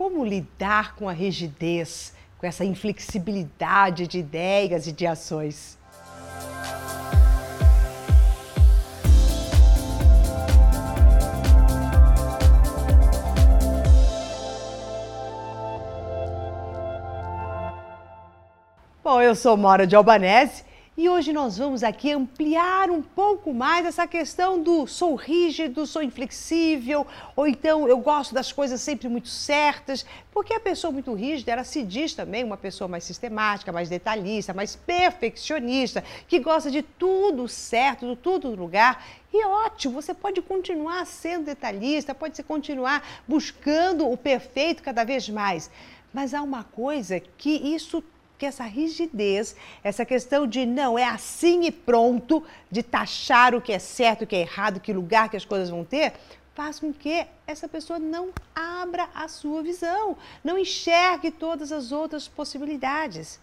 como lidar com a rigidez, com essa inflexibilidade de ideias e de ações. Bom, eu sou Mora de Albanese e hoje nós vamos aqui ampliar um pouco mais essa questão do sou rígido, sou inflexível, ou então eu gosto das coisas sempre muito certas, porque a pessoa muito rígida, ela se diz também uma pessoa mais sistemática, mais detalhista, mais perfeccionista, que gosta de tudo certo, de tudo no lugar. E é ótimo, você pode continuar sendo detalhista, pode continuar buscando o perfeito cada vez mais. Mas há uma coisa que isso que essa rigidez, essa questão de não, é assim e pronto, de taxar o que é certo, o que é errado, que lugar que as coisas vão ter, faz com que essa pessoa não abra a sua visão, não enxergue todas as outras possibilidades.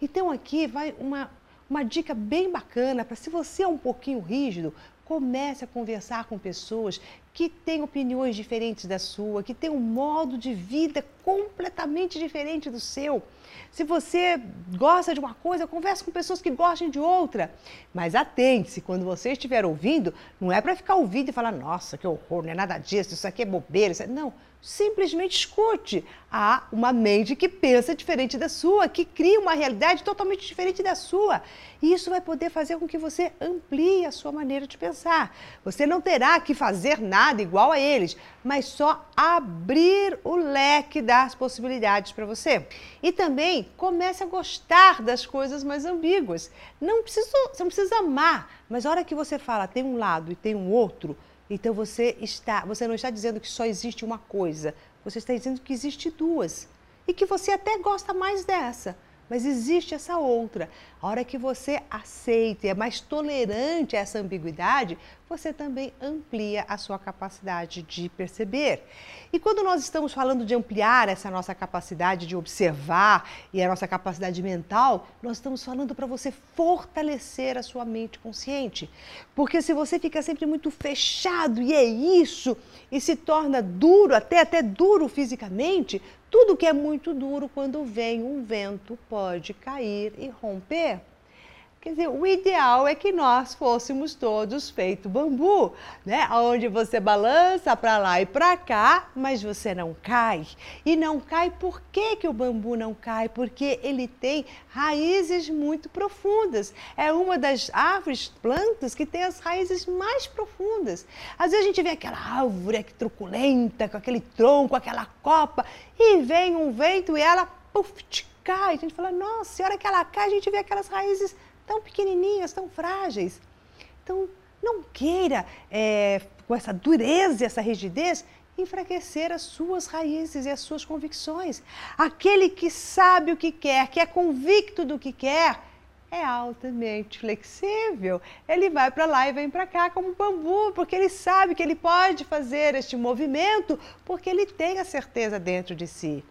Então aqui vai uma, uma dica bem bacana para se você é um pouquinho rígido, comece a conversar com pessoas que têm opiniões diferentes da sua, que têm um modo de vida completamente diferente do seu. Se você gosta de uma coisa, converse com pessoas que gostem de outra. Mas atente-se, quando você estiver ouvindo, não é para ficar ouvindo e falar, nossa, que horror, não é nada disso, isso aqui é bobeira. Isso é... Não, simplesmente escute. Há uma mente que pensa diferente da sua, que cria uma realidade totalmente diferente da sua. E isso vai poder fazer com que você amplie a sua maneira de pensar. Você não terá que fazer nada igual a eles, mas só abrir o leque das possibilidades para você. E também comece a gostar das coisas mais ambíguas. Não precisa, você não precisa amar, mas a hora que você fala tem um lado e tem um outro, então você está, você não está dizendo que só existe uma coisa, você está dizendo que existe duas e que você até gosta mais dessa. Mas existe essa outra. A hora que você aceita e é mais tolerante a essa ambiguidade, você também amplia a sua capacidade de perceber. E quando nós estamos falando de ampliar essa nossa capacidade de observar e a nossa capacidade mental, nós estamos falando para você fortalecer a sua mente consciente. Porque se você fica sempre muito fechado e é isso, e se torna duro, até até duro fisicamente, tudo que é muito duro, quando vem um vento, pode cair e romper. Quer dizer, o ideal é que nós fôssemos todos feito bambu, né? Onde você balança para lá e para cá, mas você não cai. E não cai por que, que o bambu não cai? Porque ele tem raízes muito profundas. É uma das árvores, plantas que tem as raízes mais profundas. Às vezes a gente vê aquela árvore truculenta, com aquele tronco, aquela copa, e vem um vento e ela puff, cai. A gente fala, nossa, a hora que ela cai, a gente vê aquelas raízes tão pequenininhas, tão frágeis. Então, não queira, é, com essa dureza, essa rigidez, enfraquecer as suas raízes e as suas convicções. Aquele que sabe o que quer, que é convicto do que quer, é altamente flexível. Ele vai para lá e vem para cá como um bambu, porque ele sabe que ele pode fazer este movimento, porque ele tem a certeza dentro de si.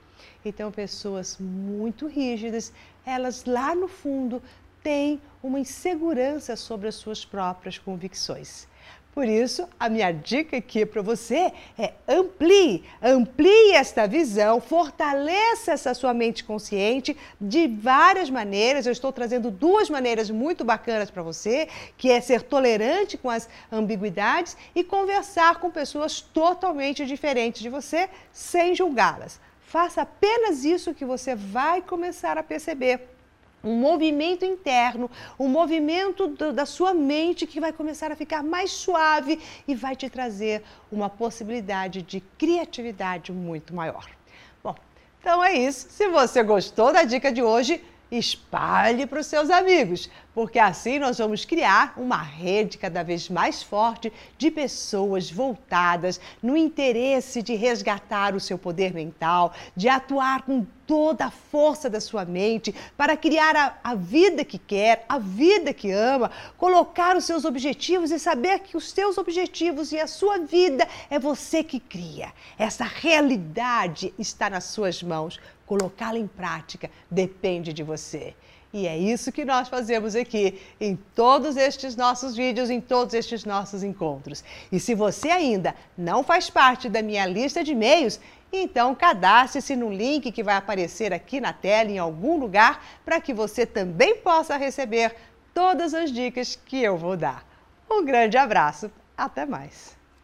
Então, pessoas muito rígidas, elas lá no fundo tem uma insegurança sobre as suas próprias convicções. Por isso, a minha dica aqui para você é amplie, amplie esta visão, fortaleça essa sua mente consciente de várias maneiras. Eu estou trazendo duas maneiras muito bacanas para você, que é ser tolerante com as ambiguidades e conversar com pessoas totalmente diferentes de você, sem julgá-las. Faça apenas isso que você vai começar a perceber um movimento interno, um movimento do, da sua mente que vai começar a ficar mais suave e vai te trazer uma possibilidade de criatividade muito maior. Bom, então é isso. Se você gostou da dica de hoje, espalhe para os seus amigos, porque assim nós vamos criar uma rede cada vez mais forte de pessoas voltadas no interesse de resgatar o seu poder mental, de atuar com toda a força da sua mente para criar a, a, vida que quer, a vida que ama, colocar os seus objetivos e saber que os seus objetivos e a sua vida é você que cria. Essa realidade está nas suas mãos. Colocá-la em prática depende de você. E é isso que nós fazemos aqui em todos estes nossos vídeos, em todos estes nossos encontros. E se você ainda não faz parte da minha lista de e-mails, então cadastre-se no link que vai aparecer aqui na tela em algum lugar para que você também possa receber todas as dicas que eu vou dar. Um grande abraço, até mais!